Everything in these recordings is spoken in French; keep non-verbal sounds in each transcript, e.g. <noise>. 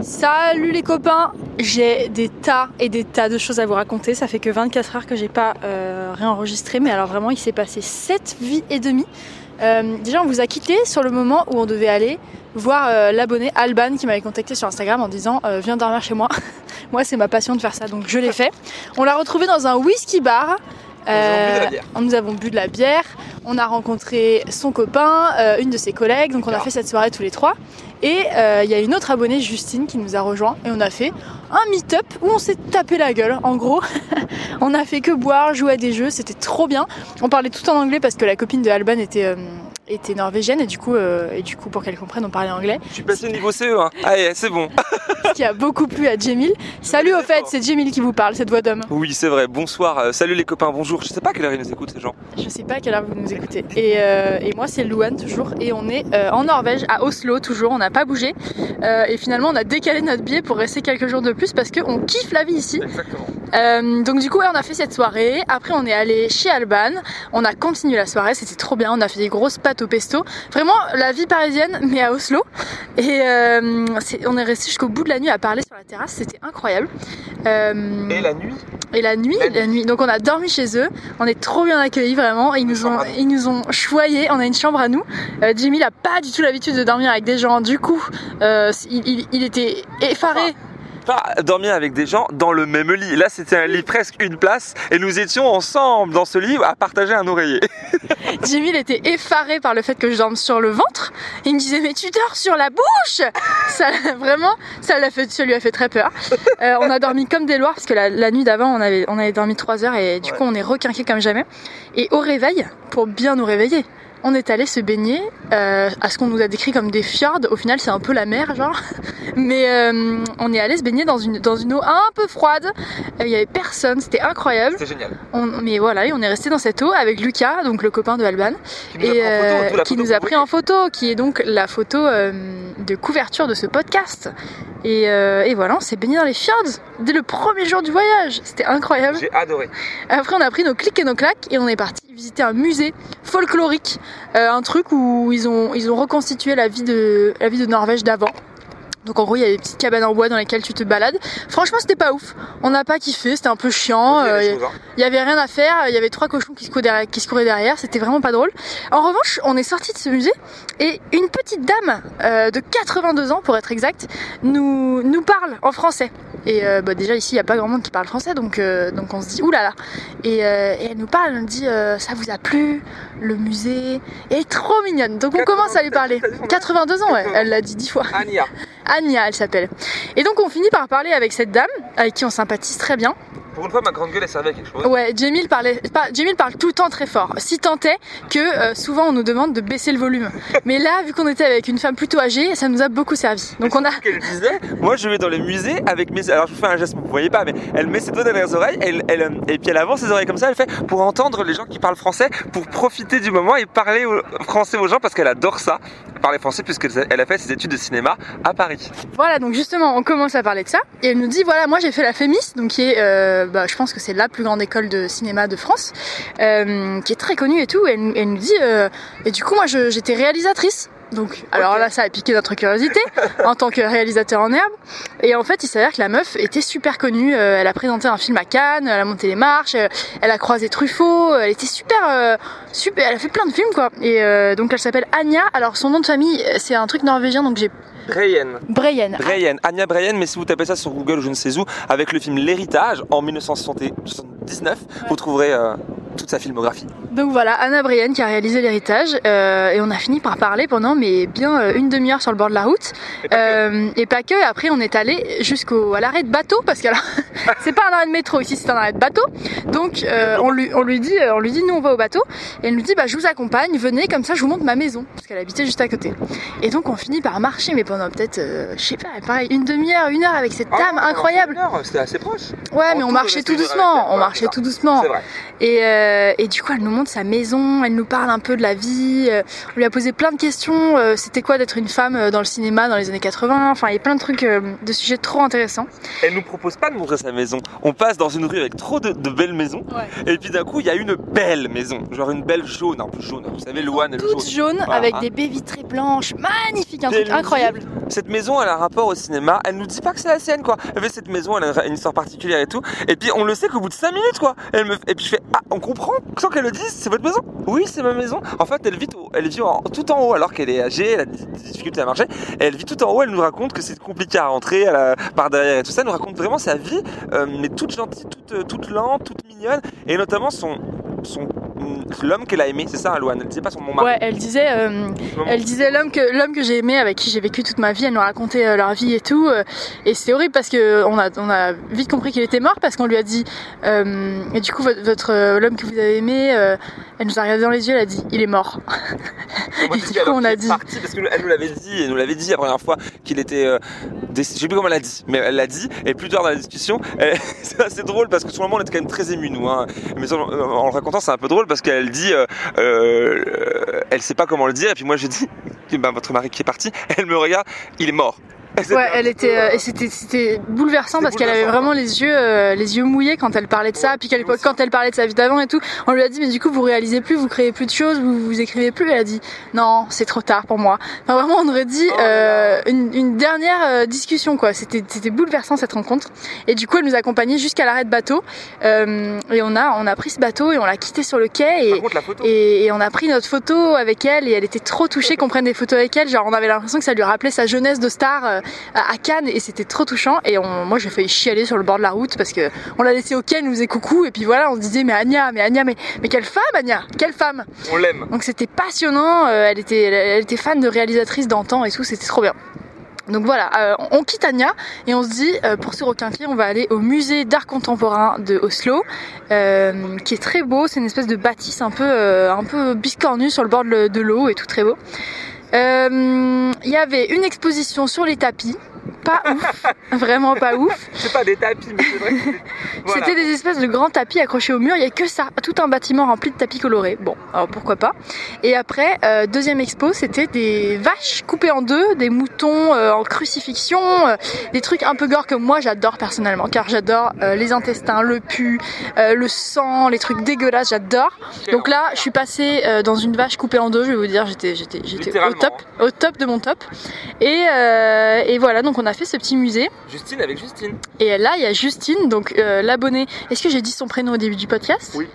Salut les copains, j'ai des tas et des tas de choses à vous raconter. Ça fait que 24 heures que j'ai pas euh, réenregistré, mais alors vraiment il s'est passé 7 vies et demie. Euh, déjà on vous a quitté sur le moment où on devait aller voir euh, l'abonné Alban qui m'avait contacté sur Instagram en disant viens dormir chez moi. <laughs> moi c'est ma passion de faire ça donc je l'ai fait. On l'a retrouvé dans un whisky bar. Nous avons bu de la bière. On a rencontré son copain, euh, une de ses collègues. Donc on a fait cette soirée tous les trois. Et euh, il y a une autre abonnée, Justine, qui nous a rejoint. Et on a fait un meet-up où on s'est tapé la gueule. En gros, <laughs> on a fait que boire, jouer à des jeux. C'était trop bien. On parlait tout en anglais parce que la copine de Alban était euh, était norvégienne et du coup euh, et du coup pour qu'elle comprenne on parlait anglais Je suis passé au niveau CE1. Allez, c'est bon. <laughs> ce qui a beaucoup plu à Jemil salut au fait c'est Jemil qui vous parle cette voix d'homme Oui, c'est vrai. Bonsoir. Euh, salut les copains. Bonjour. Je sais pas à quelle heure ils nous écoutent ces gens. Je sais pas à quelle heure vous nous écoutez. Et, euh, et moi, c'est Louane toujours. Et on est euh, en Norvège, à Oslo toujours. On n'a pas bougé. Et finalement, on a décalé notre billet pour rester quelques jours de plus parce qu'on kiffe la vie ici. Exactement. Euh, donc du coup, ouais, on a fait cette soirée. Après, on est allé chez Alban. On a continué la soirée. C'était trop bien. On a fait des grosses pâtes au pesto. Vraiment, la vie parisienne, mais à Oslo. Et euh, on est resté jusqu'au bout de la nuit à parler sur la terrasse. C'était incroyable. Euh, Et la nuit? et la nuit, La nuit. Donc on a dormi chez eux. On est trop bien accueillis vraiment. Ils nous ont, ils nous ont choyé. On a une chambre à nous. Euh, Jimmy n'a pas du tout l'habitude de dormir avec des gens. Du coup, euh, il, il- il était effaré. Dormir avec des gens dans le même lit. Là, c'était un lit presque une place et nous étions ensemble dans ce lit à partager un oreiller. <laughs> Jimmy il était effaré par le fait que je dorme sur le ventre. Il me disait mais tu dors sur la bouche. Ça <laughs> vraiment, ça l'a fait, ça lui a fait très peur. Euh, on a dormi comme des loirs parce que la, nuit d'avant on avait, dormi 3 heures et du coup on est requinqué comme jamais. Et au réveil, pour bien nous réveiller. On est allé se baigner euh, à ce qu'on nous a décrit comme des fjords. Au final, c'est un peu la mer, genre. Mais euh, on est allé se baigner dans une, dans une eau un peu froide. Euh, Il y avait personne, c'était incroyable. C'était génial. On- mais voilà, et on est resté dans cette eau avec Lucas, donc le copain de Alban, Qui nous a et pris en photo, euh, qui nous a pris en photo, qui est donc la photo de couverture de ce podcast. Et, euh, et voilà, on s'est baigné dans les fjords dès le premier jour du voyage. C'était incroyable. J'ai adoré. Après, on a pris nos clics et nos claques et on est parti visiter un musée folklorique, euh, un truc où ils ont ils ont reconstitué la vie de la vie de Norvège d'avant. Donc en gros, il y a des petites cabanes en bois dans lesquelles tu te balades. Franchement, c'était pas ouf. On n'a pas kiffé, c'était un peu chiant. Il y a euh, hein. il y avait rien à faire, il y avait trois cochons qui se couraient derrière, qui se couraient derrière, c'était vraiment pas drôle. En revanche, on est sorti de ce musée et une petite dame euh, de 82 ans pour être exact nous nous parle en français. Et euh, bah, déjà ici il y a pas grand monde qui parle français donc euh, donc on se dit oulala. Et, euh, et elle nous parle, elle nous dit euh, ça vous a plu le musée? Et elle est trop mignonne. Donc on 80, commence à lui parler. t'as dit son nom 82 ans ouais, 80. elle l'a dit 10 fois. Ania. Anya elle s'appelle. Et donc on finit par parler avec cette dame avec qui on sympathise très bien. Pour une fois, ma grande gueule, elle servait à quelque chose. Ouais, Jamil parlait, pas, Jamil parle tout le temps très fort. Si tant est que euh, souvent on nous demande de baisser le volume. <laughs> Mais là, vu qu'on était avec une femme plutôt âgée, ça nous a beaucoup servi. Donc on a, Ce qu'elle disait, moi je vais dans les musées avec mes. Alors je vous fais un geste, vous voyez pas, mais elle met ses doigts dans les oreilles, elle, elle, euh, et puis elle avance ses oreilles comme ça, elle fait pour entendre les gens qui parlent français, pour profiter du moment et parler français aux gens parce qu'elle adore ça, parler français, puisqu'elle a fait ses études de cinéma à Paris. Voilà, donc justement, on commence à parler de ça et elle nous dit voilà, moi j'ai fait la FEMIS, donc qui est, euh, bah, je pense que c'est la plus grande école de cinéma de France, euh, qui est très connue et tout. Et elle, nous- dit euh, et du coup moi j'étais réalisatrice. Donc, alors là, ça a piqué notre curiosité en tant que réalisateur en herbe. Et en fait, il s'avère que la meuf était super connue. Euh, elle a présenté un film à Cannes, elle a monté les marches, euh, elle a croisé Truffaut. Elle était super, euh, super. Elle a fait plein de films, quoi. Et euh, donc, elle s'appelle Anya. Alors, son nom de famille, euh, c'est un truc norvégien, donc j'ai Breyen. Breyen. Breyen, Anya Breyen, mais si vous tapez ça sur Google ou je ne sais où, avec le film L'Héritage en 1979, vous trouverez euh, toute sa filmographie. Donc voilà, Anna Breyen qui a réalisé l'héritage. euh, et on a fini par parler pendant mais bien euh, une demi-heure sur le bord de la route. Et pas que. Euh, et pas que. Après, on est allé jusqu'au à l'arrêt de bateau parce que <laughs> c'est pas un arrêt de métro ici, c'est un arrêt de bateau. Donc euh, on lui on lui dit on lui dit nous on va au bateau et elle nous dit bah je vous accompagne, venez comme ça je vous montre ma maison parce qu'elle habitait juste à côté. Et donc on finit par marcher mais pendant peut-être je sais pas pareil une demi-heure, une heure avec cette dame Ah, incroyable. C'était assez proche. Ouais En mais on marchait tout doucement, on marchait tout doucement. C'est vrai. Et, euh, et du coup, elle nous montre sa maison, elle nous parle un peu de la vie. euh, on lui a posé plein de questions. euh, C'était quoi d'être une femme dans le cinéma dans les années 80 Enfin, il y a plein de trucs, de sujets trop intéressants. Elle nous propose pas de montrer sa maison. On passe dans une rue avec trop de, de belles maisons. Et puis d'un coup, il y a une belle maison. Genre une belle jaune, un peu jaune. Vous savez, Louane, elle Toute jaune. avec des baies vitrées blanches, magnifique, un truc incroyable. Cette maison, elle a un rapport au cinéma. Elle nous dit pas que c'est la sienne, quoi. Elle fait cette maison, elle a une histoire particulière et tout. Et puis on le sait qu'au bout de 5 minutes, quoi. Elle me... Et puis je fais, ah, on sans qu'elle le dise, c'est votre maison Oui, c'est ma maison. En fait, elle vit, elle vit en- tout en haut alors qu'elle est âgée, elle a des difficultés à marcher. Elle vit tout en haut, elle nous raconte que c'est compliqué à rentrer elle a- par derrière et tout ça. Elle nous raconte vraiment sa vie, euh, mais toute gentille, toute, toute lente, toute mignonne. Et notamment son l'homme qu'elle a aimé, c'est ça, Louane. Elle disait pas son mon mari. Ouais, elle disait, euh, elle disait l'homme que l'homme que j'ai aimé, avec qui j'ai vécu toute ma vie. Elle nous racontait euh, leur vie et tout. euh, et c'est horrible parce que on a on a vite compris qu'il était mort parce qu'on lui a dit. euh, et du coup, votre, votre, l'homme que vous avez aimé, elle nous a regardé dans les yeux. Elle a dit, il est mort. <laughs> Moi, Et du coup, on a dit- parce qu'elle nous l'avait dit, elle nous l'avait dit la première fois qu'il était. Euh, je sais plus comment elle l'a dit, mais elle l'a dit. Et plus tard dans la discussion, <laughs> elle- c'est assez drôle parce que sur le moment on était quand même très émus nous. Hein. Mais en, en le racontant, c'est un peu drôle parce qu'elle dit, euh, euh, elle sait pas comment le dire. Et puis moi je dis, ben, votre mari qui est parti, elle me regarde, il est mort. Ouais, elle était euh, et c'était c'était bouleversant parce qu'elle avait vraiment les yeux euh, les yeux mouillés quand elle parlait de ça, puis qu'elle quand elle parlait de sa vie d'avant et tout. On lui a dit mais du coup vous réalisez plus, vous créez plus de choses, vous vous écrivez plus. Elle a dit non, c'est trop tard pour moi. Enfin vraiment on aurait dit Oh euh, une, une dernière euh, discussion quoi. C'était c'était bouleversant cette rencontre. Et du coup elle nous accompagnait jusqu'à l'arrêt de bateau Euh, et on a on a pris ce bateau et on l'a quitté sur le quai et Par contre la photo. et, et on a pris notre photo avec elle et elle était trop touchée qu'on prenne des photos avec elle. Genre on avait l'impression que ça lui rappelait sa jeunesse de star euh, à Cannes et c'était trop touchant. Et on, moi j'ai failli chialer sur le bord de la route parce que on l'a laissé au quai, elle nous faisait coucou et puis voilà on se disait mais Anya, mais Anya, mais, mais quelle femme Anya, quelle femme. On l'aime. Donc c'était passionnant. euh, elle était elle était fan de réalisatrice d'antan et tout, c'était trop bien. Donc voilà, euh, on quitte Anya et on se dit, euh, pour ce requin on va aller au musée d'art contemporain de Oslo, euh, qui est très beau. C'est une espèce de bâtisse un peu, un peu biscornue sur le bord de l'eau et tout très beau. Euh, Il y avait une exposition sur les tapis, pas ouf, <laughs> vraiment pas ouf. C'est pas des tapis, mais c'est vrai. que c'est- <laughs> Voilà. C'était des espèces de grands tapis accrochés au mur. Il y a que ça, tout un bâtiment rempli de tapis colorés. Bon, alors pourquoi pas. Et après, euh, deuxième expo, c'était des vaches coupées en deux, des moutons euh, en crucifixion, euh, des trucs un peu gore que moi j'adore personnellement, car j'adore les intestins, le pu, le sang, les trucs dégueulasses, j'adore. Donc là, je suis passée dans une vache coupée en deux. Je vais vous dire, j'étais, j'étais, j'étais au top, au top de mon top. Et, et voilà, donc on a fait ce petit musée. Justine avec Justine. Et là, il y a Justine, donc euh, l'abonnée. Est-ce que j'ai dit son prénom au début du podcast? Oui.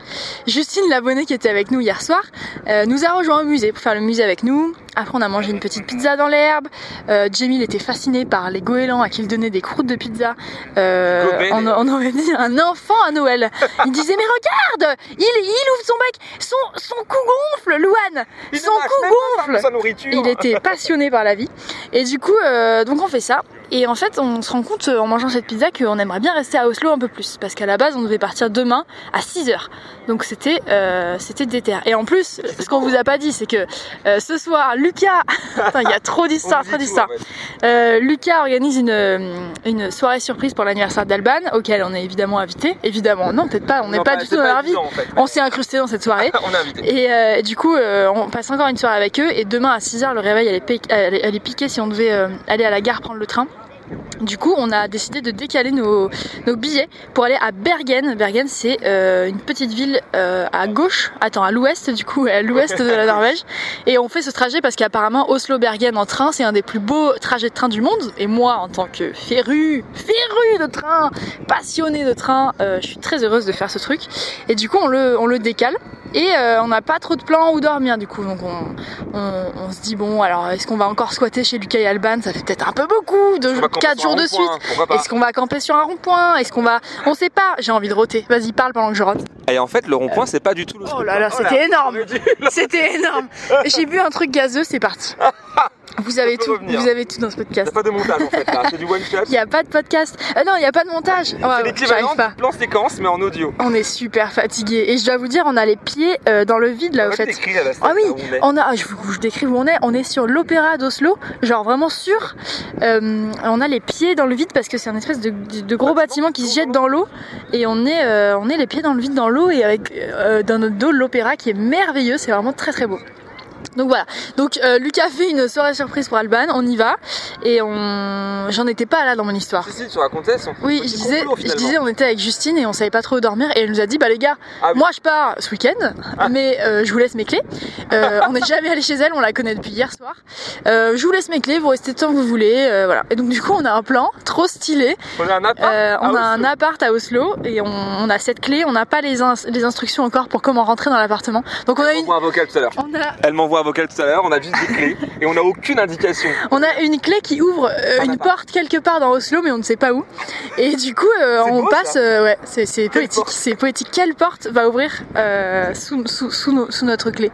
Justine, l'abonnée qui était avec nous hier soir, euh, nous a rejoint au musée pour faire le musée avec nous. Après, on a mangé une petite pizza dans l'herbe. Euh, Jamil était fasciné par les goélands à qui il donnait des croûtes de pizza. Euh, on, on aurait dit un enfant à Noël. Il disait mais regarde, il, il ouvre son bec, son, son cou gonfle, Louane, Il son cou gonfle. Sa nourriture. Il était passionné par la vie. Et du coup, euh, donc on fait ça. Et en fait, on se rend compte euh, en mangeant cette pizza qu'on aimerait bien rester à Oslo un peu plus. Parce qu'à la base, on devait partir demain à 6h. Donc c'était euh, c'était déter. Et en plus, ce qu'on vous a pas dit, c'est que euh, ce soir, Lucas... <laughs> Il y a trop d'histoires, trop d'histoires. en fait. Euh, Lucas organise une, euh, une soirée surprise pour l'anniversaire d'Alban, auquel on est évidemment invité. Évidemment, non, peut-être pas, on n'est pas du tout dans leur vie. évident, en fait. On s'est incrusté dans cette soirée. <laughs> On est invité. Et euh, du coup, euh, on passe encore une soirée avec eux. Et demain à 6h, le réveil allait, allait piquer si on devait euh, aller à la gare prendre le train. Du coup, on a décidé de décaler nos, billets pour aller à Bergen. Bergen, c'est euh, une petite ville euh, à gauche, attends, à l'ouest, du coup, à l'ouest de la Norvège. Et on fait ce trajet parce qu'apparemment, Oslo-Bergen en train, c'est un des plus beaux trajets de train du monde. Et moi, en tant que féru, féru de train, passionnée de train, euh, je suis très heureuse de faire ce truc. Et du coup, on le décale. Et euh, on n'a pas trop de plans où dormir du coup. Donc on, on, on se dit bon alors est-ce qu'on va encore squatter chez Lucas et Alban? Ça fait peut-être un peu beaucoup, de On va camper 4 sur un jours de suite. Est-ce qu'on va camper sur un rond-point? Est-ce qu'on va... On sait pas, j'ai envie de roter. Vas-y parle pendant que je rote. Et en fait, le rond-point, c'est pas du tout le Oh là là, c'était énorme <laughs> C'était énorme J'ai bu un truc gazeux, c'est parti. <laughs> Vous avez tout, revenir. vous avez tout dans ce Il n'y podcast. a pas de montage en fait là, c'est du one shot. <laughs> Il n'y a pas de podcast. Euh, non, il n'y a pas de montage. C'est Ouais, ouais, l'équivalent du plan séquence mais en audio. On est super fatigué et je dois vous dire, on a les pieds euh, dans le vide là, au fait. là, Ah oui, on a, ah, je vous, je décris où on est. On est sur l'opéra d'Oslo, genre vraiment sûr. Euh, on a les pieds dans le vide parce que c'est un espèce de, de- de gros bâtiment qui se jette dans l'eau et on est, euh, on est les pieds dans le vide dans l'eau et avec dans notre dos l'opéra qui est merveilleux. C'est vraiment très très beau. Donc voilà. Donc euh, Lucas fait une soirée surprise pour Alban. On y va et on, j'en étais pas là dans mon histoire. Si, si, tu racontais son Oui, je disais, complot, je disais, on était avec Justine et on savait pas trop où dormir et elle nous a dit, bah les gars, Ah oui. moi je pars ce week-end, Ah. mais euh, je vous laisse mes clés. Euh, on n'est jamais allé chez elle, on la connaît depuis hier soir. Euh, je vous laisse mes clés, vous restez tant que vous voulez, euh, voilà. Et donc du coup, on a un plan trop stylé. On a un appart. Euh, on à a un Oslo. appart à Oslo et on, on a cette clé. On n'a pas les, ins- les instructions encore pour comment rentrer dans l'appartement. Donc on a Elle une, m'envoie un vocal tout à l'heure. on a Elle m'envoie un vocal tout à l'heure, on a juste des clés et on n'a aucune indication. On a une clé qui ouvre euh, Un une porte quelque part dans Oslo, mais on ne sait pas où. Et du coup, euh, on beau, passe. euh, ouais, c'est poétique. C'est poétique. Quelle porte va ouvrir sous, sous, sous, nos- sous notre clé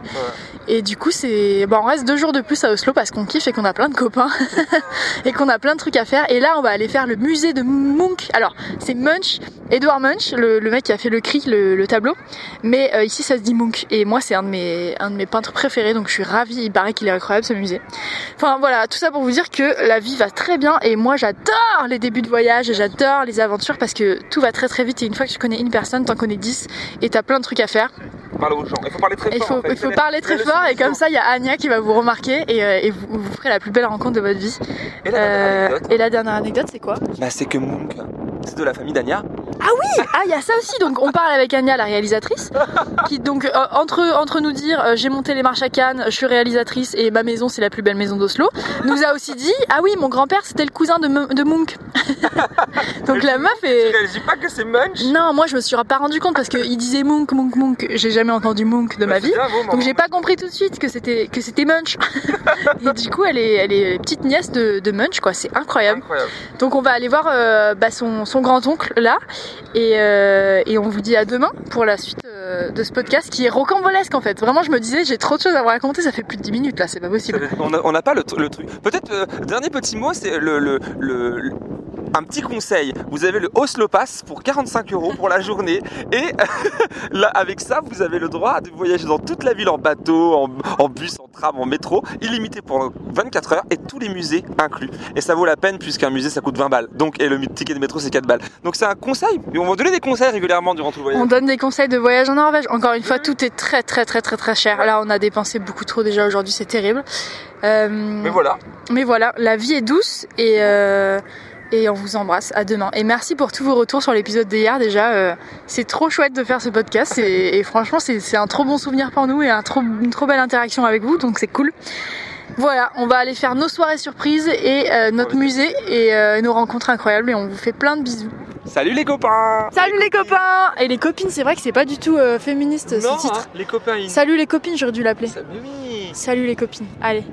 Et du coup, c'est. Bon, on reste deux jours de plus à Oslo parce qu'on kiffe et qu'on a plein de copains <laughs> et qu'on a plein de trucs à faire. Et là, on va aller faire le musée de Munch. Alors, c'est Munch, Edouard Munch, le, le mec qui a fait le cri, le, le tableau. Mais ici, ça se dit Munch. Et moi, c'est un de mes un de mes peintres préférés, donc je suis ravie. Il paraît qu'il est incroyable ce musée. Enfin voilà, tout ça pour vous dire que la vie va très bien et moi j'adore les débuts de voyage et j'adore les aventures parce que tout va très très vite et une fois que tu connais une personne, t'en connais 10 et t'as plein de trucs à faire. Parle aux gens. Il faut parler très il fort. faut, en fait. il faut parler très fort et comme ça il y a Anya qui va vous remarquer et, euh, et vous, vous ferez la plus belle rencontre de votre vie. Et la dernière Euh, anecdote et la dernière anecdote c'est quoi? Bah, c'est que Munch, c'est de la famille d'Ania. Ah il y a ça aussi donc on parle avec Anya la réalisatrice qui donc euh, entre nous dire euh, j'ai monté les marches à Cannes, je suis réalisatrice et ma maison c'est la plus belle maison d'Oslo, nous a aussi dit ah oui mon grand-père c'était le cousin de, Mu- de Munch. <laughs> donc la meuf Tu est réalises pas que c'est Munch Non, moi je me suis pas rendu compte parce qu'il disait Monk, Monk, Monk. J'ai jamais entendu Monk de Bah, ma vie. Donc j'ai pas compris tout de suite que c'était que c'était Munch. <laughs> Et du coup, elle est elle est petite nièce de, de Munch quoi. C'est incroyable. Incroyable. Donc on va aller voir euh, bah, son, son grand oncle là et, euh, et on vous dit à demain pour la suite euh, de ce podcast qui est rocambolesque en fait. Vraiment, je me disais j'ai trop de choses à vous raconter. Ça fait plus de 10 minutes là, c'est pas possible. On n'a pas le, le truc. Peut-être, dernier petit mot, c'est le, le, le- le- un petit conseil. Vous avez le Oslo Pass pour 45 euros pour la journée. Et <laughs> là, avec ça, vous avez le droit de voyager dans toute la ville en bateau, en, en bus, en tram, en métro, illimité pendant 24 heures et tous les musées inclus. Et ça vaut la peine puisqu'un musée ça coûte 20 balles. Donc, et le ticket de métro c'est 4 balles. Donc c'est un conseil. Et on va donner des conseils régulièrement durant tout le voyage. On donne des conseils de voyage en Norvège. Encore une fois, tout est très très très très très cher. Là, on a dépensé beaucoup trop déjà aujourd'hui, c'est terrible. Euh, Mais voilà. mais voilà, la vie est douce et euh, et on vous embrasse. À demain. Et merci pour tous vos retours sur l'épisode d'hier. Déjà, euh, c'est trop chouette de faire ce podcast et, et franchement, c'est un trop bon souvenir pour nous et un trop, une trop belle interaction avec vous. Donc c'est cool. Voilà, on va aller faire nos soirées surprises et euh, notre musée et euh, nos rencontres incroyables et on vous fait plein de bisous. Salut les copains Salut les copains Et les copines, c'est vrai que c'est pas du tout euh, féministe Non, ce titre. hein, les copains, ils... Salut les copines, j'aurais dû l'appeler. Salut les copines. Allez.